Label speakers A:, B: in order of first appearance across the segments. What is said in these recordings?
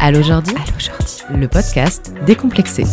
A: Allô Jordi, le podcast décomplexé.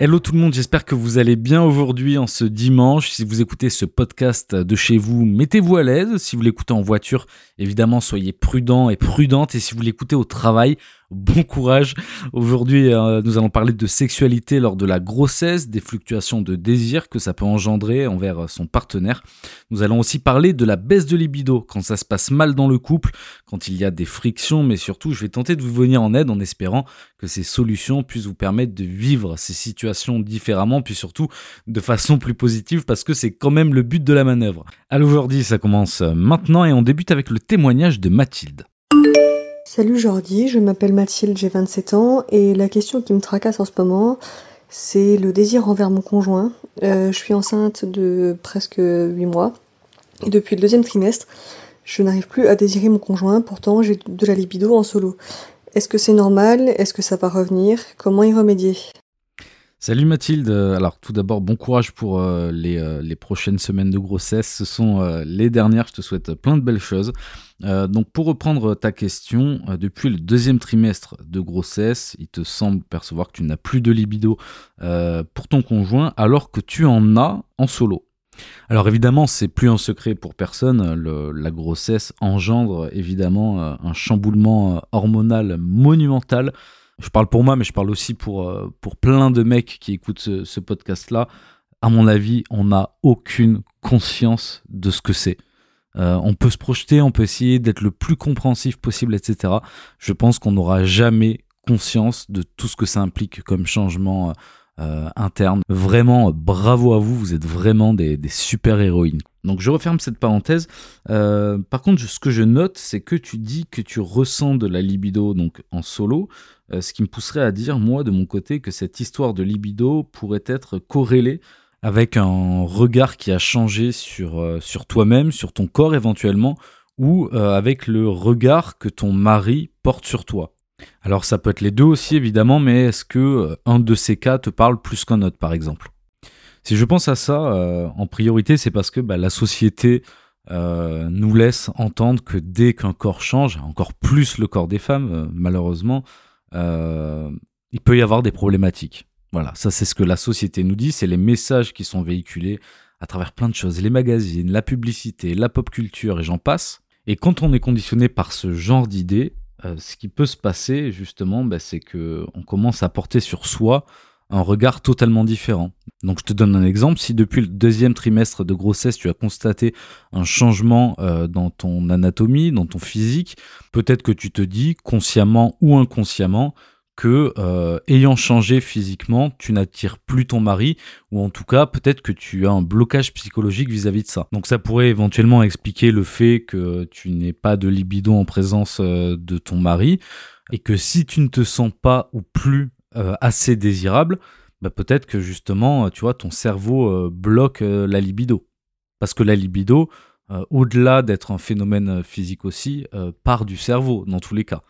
B: Hello tout le monde, j'espère que vous allez bien aujourd'hui en ce dimanche. Si vous écoutez ce podcast de chez vous, mettez-vous à l'aise. Si vous l'écoutez en voiture, évidemment, soyez prudent et prudente. Et si vous l'écoutez au travail, bon courage. Aujourd'hui, euh, nous allons parler de sexualité lors de la grossesse, des fluctuations de désir que ça peut engendrer envers son partenaire. Nous allons aussi parler de la baisse de libido quand ça se passe mal dans le couple, quand il y a des frictions, mais surtout, je vais tenter de vous venir en aide en espérant que ces solutions puissent vous permettre de vivre ces situations différemment, puis surtout de façon plus positive, parce que c'est quand même le but de la manœuvre. Alors aujourd'hui, ça commence maintenant et on débute avec le témoignage de Mathilde.
C: Salut Jordi, je m'appelle Mathilde, j'ai 27 ans et la question qui me tracasse en ce moment, c'est le désir envers mon conjoint. Euh, je suis enceinte de presque 8 mois et depuis le deuxième trimestre, je n'arrive plus à désirer mon conjoint, pourtant j'ai de la libido en solo. Est-ce que c'est normal? Est-ce que ça va revenir? Comment y remédier?
B: Salut Mathilde, alors tout d'abord bon courage pour euh, les, euh, les, prochaines semaines de grossesse, ce sont euh, les dernières, je te souhaite plein de belles choses. donc pour reprendre ta question, depuis le deuxième trimestre de grossesse, il te semble percevoir que tu n'as plus de libido pour ton conjoint alors que tu en as en solo. Alors évidemment, c'est plus un secret pour personne, la grossesse engendre évidemment un chamboulement hormonal monumental je parle pour moi, mais je parle aussi pour, euh, pour plein de mecs qui écoutent ce, podcast-là. À mon avis, on n'a aucune conscience de ce que c'est. Euh, on peut se projeter, on peut essayer d'être le plus compréhensif possible, etc. Je pense qu'on n'aura jamais conscience de tout ce que ça implique comme changement euh, interne. Vraiment, bravo à vous, vous êtes vraiment des, des super héroïnes. Donc je referme cette parenthèse. par contre, ce que je note, c'est que tu dis que tu ressens de la libido donc en solo, euh, ce qui me pousserait à dire, moi, de mon côté, que cette histoire de libido pourrait être corrélée avec un regard qui a changé sur, euh, sur toi-même, sur ton corps éventuellement, ou euh, avec le regard que ton mari porte sur toi. Alors ça peut être les deux aussi évidemment, mais est-ce que un de ces cas te parle plus qu'un autre par exemple? Si je pense à ça, en priorité, c'est parce que bah, la société nous laisse entendre que dès qu'un corps change, encore plus le corps des femmes, malheureusement, il peut y avoir des problématiques. Voilà, ça c'est ce que la société nous dit, c'est les messages qui sont véhiculés à travers plein de choses, les magazines, la publicité, la pop culture et j'en passe. Et quand on est conditionné par ce genre d'idées, euh, ce qui peut se passer justement, bah, c'est que on commence à porter sur soi un regard totalement différent. Donc je te donne un exemple, si depuis le deuxième trimestre de grossesse tu as constaté un changement euh, dans ton anatomie, dans ton physique, peut-être que tu te dis consciemment ou inconsciemment que euh, ayant changé physiquement, tu n'attires plus ton mari, ou en tout cas peut-être que tu as un blocage psychologique vis-à-vis de ça. Donc ça pourrait éventuellement expliquer le fait que tu n'aies pas de libido en présence euh, de ton mari, et que si tu ne te sens pas ou plus euh, assez désirable, bah peut-être que justement, euh, tu vois, ton cerveau euh, bloque la libido. Parce que la libido, au-delà d'être un phénomène physique aussi, part du cerveau dans tous les cas.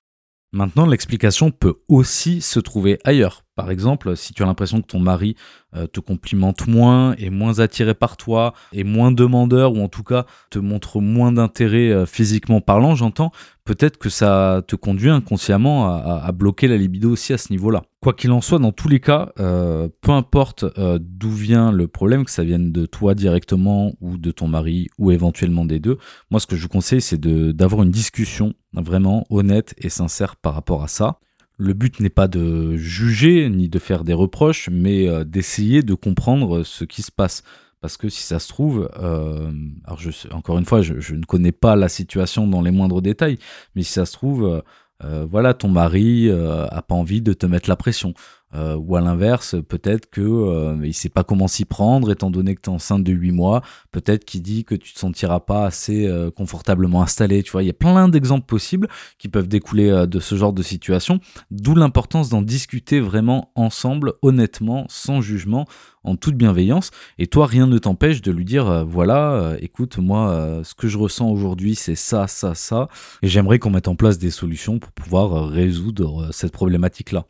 B: Maintenant, l'explication peut aussi se trouver ailleurs. Par exemple, si tu as l'impression que ton mari euh, te complimente moins, est moins attiré par toi, est moins demandeur, ou en tout cas te montre moins d'intérêt euh, physiquement parlant, j'entends, peut-être que ça te conduit inconsciemment à, bloquer la libido aussi à ce niveau-là. Quoi qu'il en soit, dans tous les cas, euh, peu importe d'où vient le problème, que ça vienne de toi directement ou de ton mari ou éventuellement des deux, moi ce que je vous conseille c'est d'avoir une discussion vraiment honnête et sincère par rapport à ça le but n'est pas de juger ni de faire des reproches, mais euh, d'essayer de comprendre ce qui se passe. Parce que si ça se trouve, euh, alors je, encore une fois, je, ne connais pas la situation dans les moindres détails, mais si ça se trouve, euh, voilà, ton mari a pas envie de te mettre la pression. Euh, ou à l'inverse, peut-être que euh, il sait pas comment s'y prendre, étant donné que tu es enceinte de 8 mois. Peut-être qu'il dit que tu te sentiras pas assez euh, confortablement installé. Tu vois, il y a plein d'exemples possibles qui peuvent découler euh, de ce genre de situation. D'où l'importance d'en discuter vraiment ensemble, honnêtement, sans jugement, en toute bienveillance. Et toi, rien ne t'empêche de lui dire, voilà, écoute, moi, ce que je ressens aujourd'hui, c'est ça, ça, ça. Et j'aimerais qu'on mette en place des solutions pour pouvoir résoudre cette problématique-là.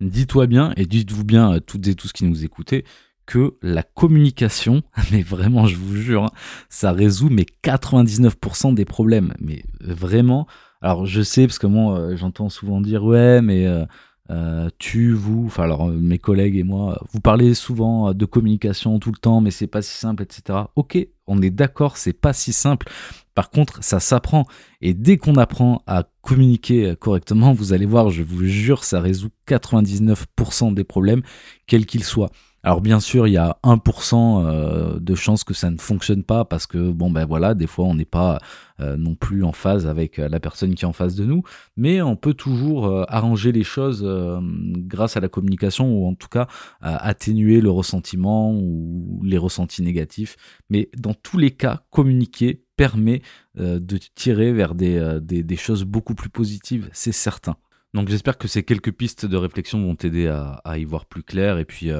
B: Dis-toi bien et dites-vous bien, toutes et tous qui nous écoutez, que la communication, mais vraiment, je vous jure, hein, ça résout mes 99% des problèmes. Mais vraiment, alors je sais, parce que moi, euh, j'entends souvent dire, ouais, mais euh, euh, tu, vous, enfin alors mes collègues et moi, vous parlez souvent de communication tout le temps, mais c'est pas si simple, etc. Ok, on est d'accord, c'est pas si simple. Par contre, ça s'apprend. Et dès qu'on apprend à communiquer correctement, vous allez voir, je vous jure, ça résout 99% des problèmes, quels qu'ils soient. Alors bien sûr, il y a 1% euh, de chances que ça ne fonctionne pas parce que bon ben voilà, des fois on n'est pas euh, non plus en phase avec euh, la personne qui est en face de nous, mais on peut toujours arranger les choses grâce à la communication ou en tout cas atténuer le ressentiment ou les ressentis négatifs. Mais dans tous les cas, communiquer permet de tirer vers des, des, choses beaucoup plus positives, c'est certain. Donc j'espère que ces quelques pistes de réflexion vont t'aider à, y voir plus clair et puis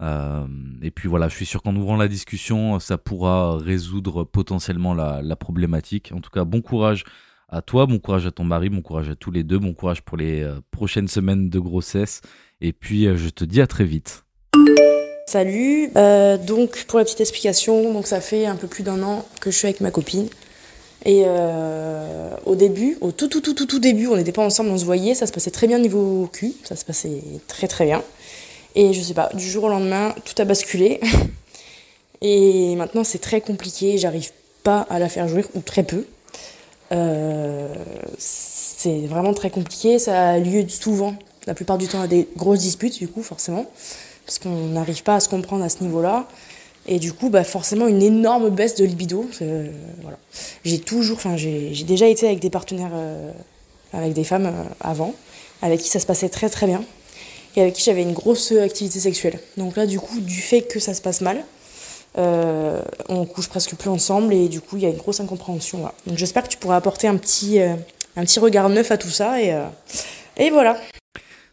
B: euh, et puis voilà, je suis sûr qu'en ouvrant la discussion, ça pourra résoudre potentiellement la, problématique. En tout cas, bon courage à toi, bon courage à ton mari, bon courage à tous les deux, bon courage pour les euh, prochaines semaines de grossesse. Et puis, euh, je te dis à très vite.
D: Salut, donc pour la petite explication, donc ça fait un peu plus d'un an que je suis avec ma copine. Et au début, au tout tout tout tout tout début, on n'était pas ensemble, on se voyait, ça se passait très bien niveau cul, ça se passait très très bien. Et je sais pas, du jour au lendemain, tout a basculé. Et maintenant, c'est très compliqué. J'arrive pas à la faire jouir, ou très peu. Euh, c'est vraiment très compliqué. Ça a lieu souvent, la plupart du temps, à des grosses disputes, du coup, forcément. Parce qu'on n'arrive pas à se comprendre à ce niveau-là. Et du coup, bah, forcément, une énorme baisse de libido. Euh, voilà. J'ai toujours, enfin, j'ai déjà été avec des partenaires, euh, avec des femmes avant, avec qui ça se passait très très bien et avec qui j'avais une grosse activité sexuelle. Donc là, du coup, du fait que ça se passe mal, euh, on couche presque plus ensemble et du coup, il y a une grosse incompréhension. Donc j'espère que tu pourras apporter un petit, euh, un petit regard neuf à tout ça et, euh, et voilà.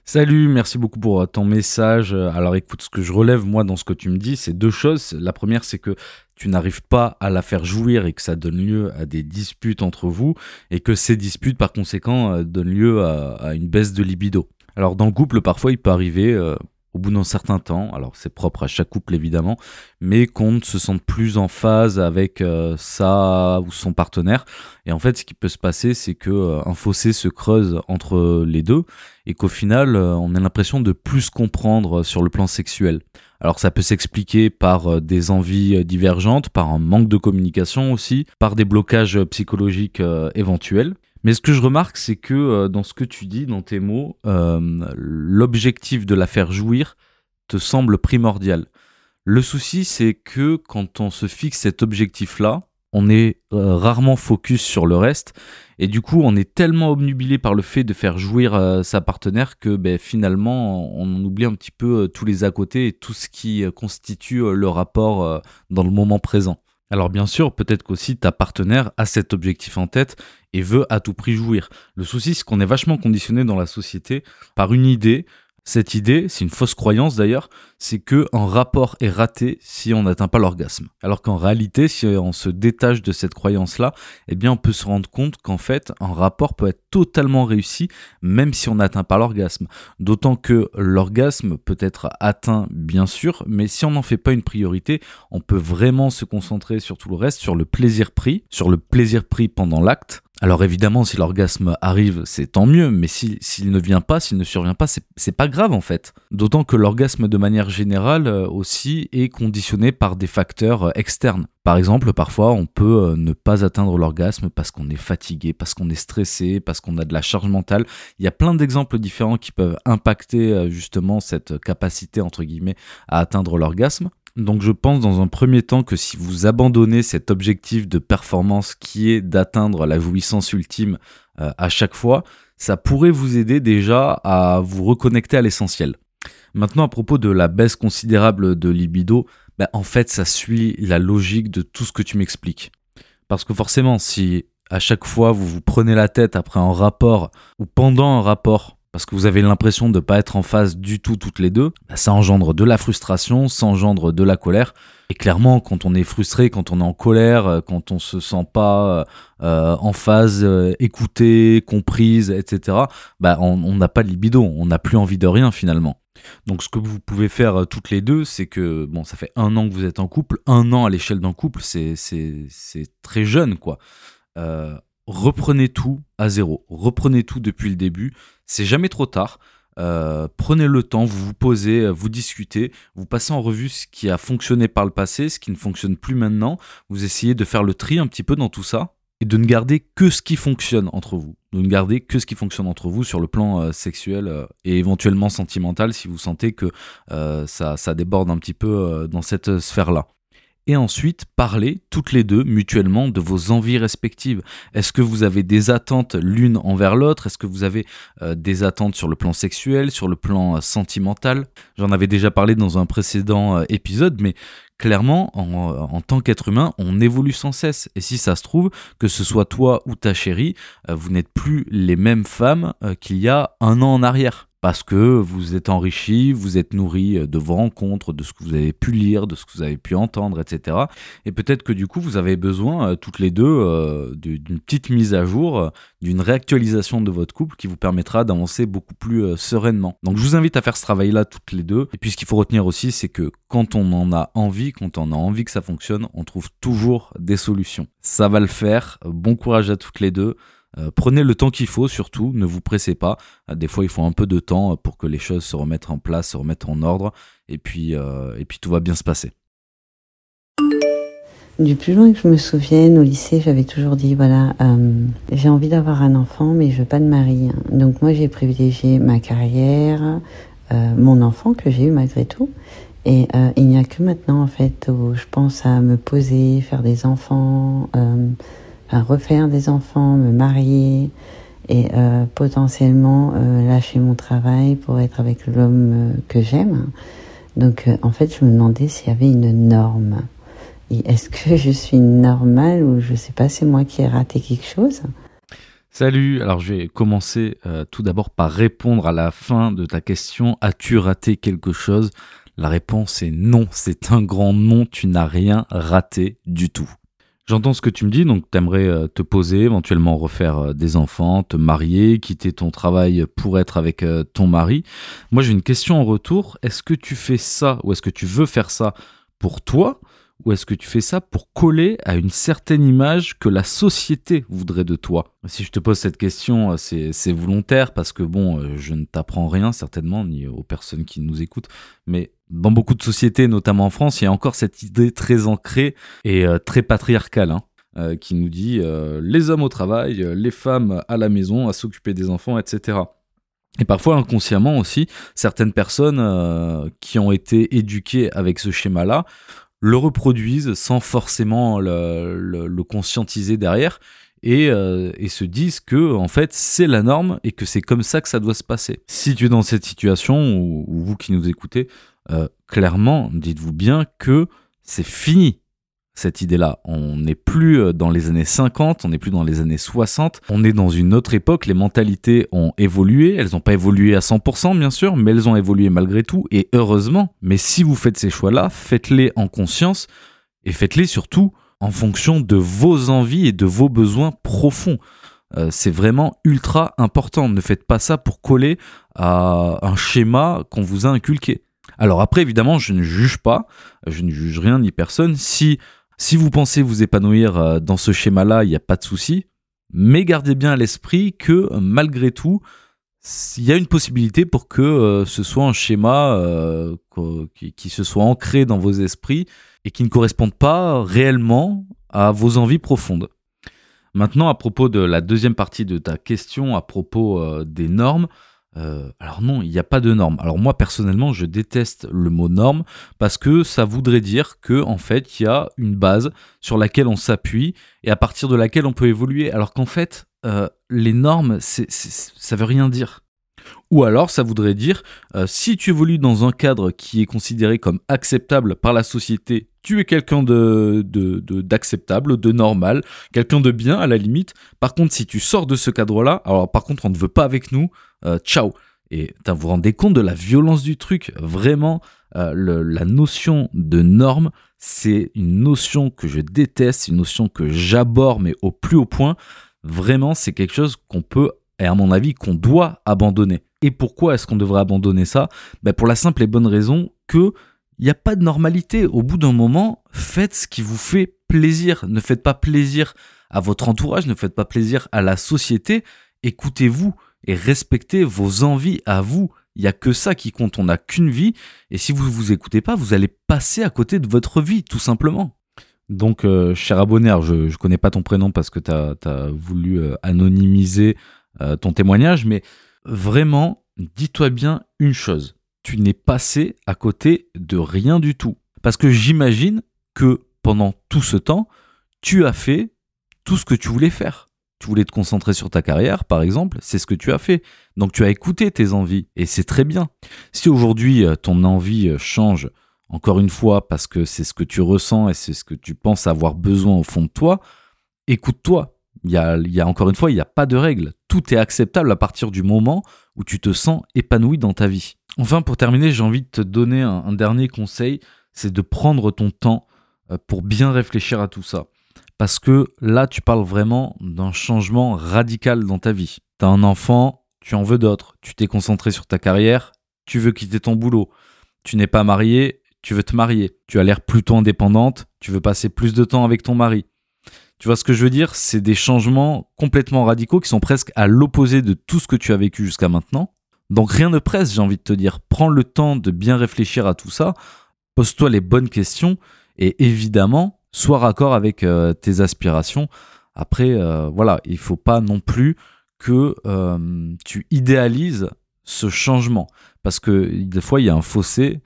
B: Salut, merci beaucoup pour ton message. Alors écoute, ce que je relève moi dans ce que tu me dis, c'est deux choses. La première, c'est que tu n'arrives pas à la faire jouir et que ça donne lieu à des disputes entre vous et que ces disputes, par conséquent, donnent lieu à une baisse de libido. Alors dans le couple, parfois il peut arriver euh, au bout d'un certain temps, alors c'est propre à chaque couple évidemment, mais qu'on ne se sente plus en phase avec euh, sa ou son partenaire. Et en fait, ce qui peut se passer, c'est que euh, un fossé se creuse entre les deux et qu'au final, on a l'impression de plus comprendre sur le plan sexuel. Alors ça peut s'expliquer par des envies divergentes, par un manque de communication aussi, par des blocages psychologiques éventuels. Mais ce que je remarque, c'est que euh, dans ce que tu dis, dans tes mots, euh, l'objectif de la faire jouir te semble primordial. Le souci, c'est que quand on se fixe cet objectif-là, on est euh, rarement focus sur le reste. Et du coup, on est tellement obnubilé par le fait de faire jouir sa partenaire que ben, finalement, on oublie un petit peu tous les à côté et tout ce qui constitue le rapport dans le moment présent. Alors bien sûr, peut-être qu'aussi ta partenaire a cet objectif en tête et veut à tout prix jouir. Le souci, c'est qu'on est vachement conditionné dans la société par une idée. Cette idée, c'est une fausse croyance d'ailleurs, c'est que un rapport est raté si on n'atteint pas l'orgasme. Alors qu'en réalité, si on se détache de cette croyance-là, eh bien on peut se rendre compte qu'en fait, un rapport peut être totalement réussi même si on n'atteint pas l'orgasme. D'autant que l'orgasme peut être atteint bien sûr, mais si on n'en fait pas une priorité, on peut vraiment se concentrer sur tout le reste, sur le plaisir pris, sur le plaisir pris pendant l'acte, alors évidemment, si l'orgasme arrive, c'est tant mieux, mais s'il ne vient pas, s'il ne survient pas, c'est pas grave en fait. D'autant que l'orgasme de manière générale euh, aussi est conditionné par des facteurs euh, externes. Par exemple, parfois on peut euh, ne pas atteindre l'orgasme parce qu'on est fatigué, parce qu'on est stressé, parce qu'on a de la charge mentale. Il y a plein d'exemples différents qui peuvent impacter justement cette capacité entre guillemets à atteindre l'orgasme. Donc je pense dans un premier temps que si vous abandonnez cet objectif de performance qui est d'atteindre la jouissance ultime euh, à chaque fois, ça pourrait vous aider déjà à vous reconnecter à l'essentiel. Maintenant à propos de la baisse considérable de libido, ben, en fait ça suit la logique de tout ce que tu m'expliques. Parce que forcément si à chaque fois vous vous prenez la tête après un rapport ou pendant un rapport parce que vous avez l'impression de ne pas être en phase du tout toutes les deux, bah, ça engendre de la frustration, ça engendre de la colère. Et clairement, quand on est frustré, quand on est en colère, euh, quand on se sent pas euh, euh, en phase écoutée, comprise, etc., bah, on n'a pas de libido, on n'a plus envie de rien finalement. Donc ce que vous pouvez faire euh, toutes les deux, c'est que, bon, ça fait un an que vous êtes en couple, un an à l'échelle d'un couple, c'est très jeune, quoi. Euh, reprenez tout à zéro, reprenez tout depuis le début, c'est jamais trop tard. Euh, prenez le temps, vous vous posez, vous discutez, vous passez en revue ce qui a fonctionné par le passé, ce qui ne fonctionne plus maintenant, vous essayez de faire le tri un petit peu dans tout ça, et de ne garder que ce qui fonctionne entre vous. De ne garder que ce qui fonctionne entre vous sur le plan euh, sexuel euh, et éventuellement sentimental si vous sentez que euh, ça, déborde un petit peu dans cette sphère-là. Et ensuite, parlez toutes les deux mutuellement de vos envies respectives. Est-ce que vous avez des attentes l'une envers l'autre? Est-ce que vous avez des attentes sur le plan sexuel, sur le plan sentimental? J'en avais déjà parlé dans un précédent épisode, mais clairement, en, tant qu'être humain, on évolue sans cesse. Et si ça se trouve, que ce soit toi ou ta chérie, euh, vous n'êtes plus les mêmes femmes euh, qu'il y a un an en arrière parce que vous êtes enrichi, vous êtes nourri euh, de vos rencontres, de ce que vous avez pu lire, de ce que vous avez pu entendre, etc. Et peut-être que du coup, vous avez besoin, euh, toutes les deux, euh, d'une petite mise à jour, d'une réactualisation de votre couple qui vous permettra d'avancer beaucoup plus sereinement. Donc je vous invite à faire ce travail-là toutes les deux. Et puis ce qu'il faut retenir aussi, c'est que quand on en a envie, quand on a envie que ça fonctionne, on trouve toujours des solutions. Ça va le faire. Bon courage à toutes les deux. Euh, prenez le temps qu'il faut, surtout, ne vous pressez pas. Euh, des fois, il faut un peu de temps euh, pour que les choses se remettent en place, se remettent en ordre, et puis, et puis tout va bien se passer.
E: Du plus loin que je me souvienne, au lycée, j'avais toujours dit, voilà, j'ai envie d'avoir un enfant, mais je veux pas de mari. Donc moi, j'ai privilégié ma carrière, mon enfant que j'ai eu malgré tout. Et il n'y a que maintenant, en fait, où je pense à me poser, faire des enfants, refaire des enfants, me marier et euh, potentiellement euh, lâcher mon travail pour être avec l'homme euh, que j'aime. Donc en fait, je me demandais s'il y avait une norme. Est-ce que je suis normale ou je sais pas, c'est moi qui ai raté quelque chose?
B: Salut, alors je vais commencer tout d'abord par répondre à la fin de ta question. As-tu raté quelque chose? La réponse est non, c'est un grand non, tu n'as rien raté du tout. J'entends ce que tu me dis, donc tu aimerais euh, te poser, éventuellement refaire euh, des enfants, te marier, quitter ton travail pour être avec euh, ton mari. Moi j'ai une question en retour, est-ce que tu fais ça ou est-ce que tu veux faire ça pour toi ou est-ce que tu fais ça pour coller à une certaine image que la société voudrait de toi? Si je te pose cette question, c'est volontaire parce que bon, je ne t'apprends rien certainement, ni aux personnes qui nous écoutent, mais dans beaucoup de sociétés, notamment en France, il y a encore cette idée très ancrée et euh, très patriarcale. Hein, euh, qui nous dit euh, les hommes au travail, les femmes à la maison, à s'occuper des enfants, etc. Et parfois inconsciemment aussi, certaines personnes qui ont été éduquées avec ce schéma-là le reproduisent sans forcément le, conscientiser derrière et, se disent que en fait c'est la norme et que c'est comme ça que ça doit se passer. Si tu es dans cette situation ou vous qui nous écoutez, euh, clairement, dites-vous bien que c'est fini cette idée-là. On n'est plus euh, dans les années 50, on n'est plus dans les années 60, on est dans une autre époque, les mentalités ont évolué, elles n'ont pas évolué à 100% bien sûr, mais elles ont évolué malgré tout, et heureusement. Mais si vous faites ces choix-là, faites-les en conscience, et faites-les surtout en fonction de vos envies et de vos besoins profonds. Euh, c'est vraiment ultra important. Ne faites pas ça pour coller à un schéma qu'on vous a inculqué. Alors après, évidemment, je ne juge pas, je ne juge rien ni personne. Si, si vous pensez vous épanouir euh, dans ce schéma-là, il n'y a pas de souci. Mais gardez bien à l'esprit que malgré tout, il y a une possibilité pour que euh, ce soit un schéma euh, qui, se soit ancré dans vos esprits et qui ne corresponde pas réellement à vos envies profondes. Maintenant, à propos de la deuxième partie de ta question, à propos des normes, euh, alors non, il n'y a pas de norme. Alors moi personnellement, je déteste le mot norme parce que ça voudrait dire que en fait, il y a une base sur laquelle on s'appuie et à partir de laquelle on peut évoluer. Alors qu'en fait, euh, les normes, c'est, ça veut rien dire. Ou alors, ça voudrait dire, euh, si tu évolues dans un cadre qui est considéré comme acceptable par la société, tu es quelqu'un de, d'acceptable, de, normal, quelqu'un de bien à la limite. Par contre, si tu sors de ce cadre-là, alors par contre, on ne veut pas avec nous, euh, ciao. Et vous vous rendez compte de la violence du truc? Vraiment, euh, la notion de norme, c'est une notion que je déteste, une notion que j'aborde, mais au plus haut point. Vraiment, c'est quelque chose qu'on peut, et à mon avis, qu'on doit abandonner. Et pourquoi est-ce qu'on devrait abandonner ça? Ben Pour la simple et bonne raison que il n'y a pas de normalité. Au bout d'un moment, faites ce qui vous fait plaisir. Ne faites pas plaisir à votre entourage, ne faites pas plaisir à la société. Écoutez-vous et respectez vos envies à vous. Il n'y a que ça qui compte. On n'a qu'une vie. Et si vous ne vous écoutez pas, vous allez passer à côté de votre vie, tout simplement. Donc, euh, cher abonné, je ne connais pas ton prénom parce que tu as, voulu euh, anonymiser euh, ton témoignage, mais vraiment, dis-toi bien une chose. Tu n'es passé à côté de rien du tout. Parce que j'imagine que pendant tout ce temps, tu as fait tout ce que tu voulais faire. Tu voulais te concentrer sur ta carrière, par exemple, c'est ce que tu as fait. Donc tu as écouté tes envies, et c'est très bien. Si aujourd'hui ton envie change encore une fois, parce que c'est ce que tu ressens et c'est ce que tu penses avoir besoin au fond de toi, écoute-toi. Il y a, encore une fois, il n'y a pas de règle. Tout est acceptable à partir du moment où tu te sens épanoui dans ta vie. Enfin, pour terminer, j'ai envie de te donner un, dernier conseil, c'est de prendre ton temps euh, pour bien réfléchir à tout ça. Parce que là, tu parles vraiment d'un changement radical dans ta vie. Tu as un enfant, tu en veux d'autres. Tu t'es concentré sur ta carrière, tu veux quitter ton boulot. Tu n'es pas marié, tu veux te marier, tu as l'air plutôt indépendante, tu veux passer plus de temps avec ton mari. Tu vois ce que je veux dire? C'est des changements complètement radicaux qui sont presque à l'opposé de tout ce que tu as vécu jusqu'à maintenant. Donc rien ne presse, j'ai envie de te dire. Prends le temps de bien réfléchir à tout ça, pose-toi les bonnes questions et évidemment, sois raccord avec euh, tes aspirations. Après, euh, voilà, il faut pas non plus que euh, tu idéalises ce changement parce que des fois il y a un fossé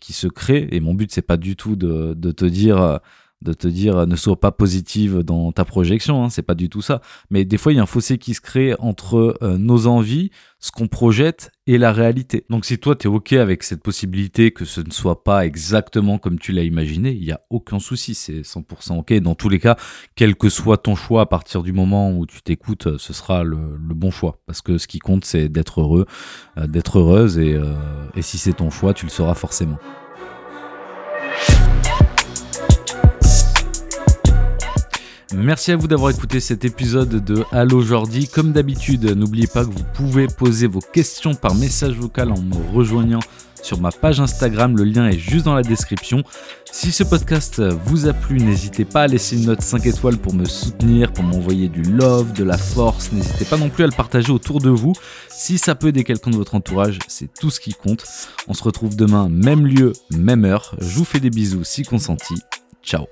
B: qui se crée. Et mon but, c'est pas du tout de te dire de te dire ne sois pas positive dans ta projection, hein, c'est pas du tout ça. Mais des fois, il y a un fossé qui se crée entre euh, nos envies, ce qu'on projette et la réalité. Donc si toi, tu es OK avec cette possibilité que ce ne soit pas exactement comme tu l'as imaginé, il n'y a aucun souci, c'est 100% OK. Dans tous les cas, quel que soit ton choix, à partir du moment où tu t'écoutes, ce sera le, bon choix. Parce que ce qui compte, c'est d'être heureux, euh, d'être heureuse, et, euh, et si c'est ton choix, tu le seras forcément. Merci à vous d'avoir écouté cet épisode de Allo Jordi. Comme d'habitude, n'oubliez pas que vous pouvez poser vos questions par message vocal en me rejoignant sur ma page Instagram. Le lien est juste dans la description. Si ce podcast vous a plu, n'hésitez pas à laisser une note 5 étoiles pour me soutenir, pour m'envoyer du love, de la force. N'hésitez pas non plus à le partager autour de vous. Si ça peut aider quelqu'un de votre entourage, c'est tout ce qui compte. On se retrouve demain, même lieu, même heure. Je vous fais des bisous si consenti. Ciao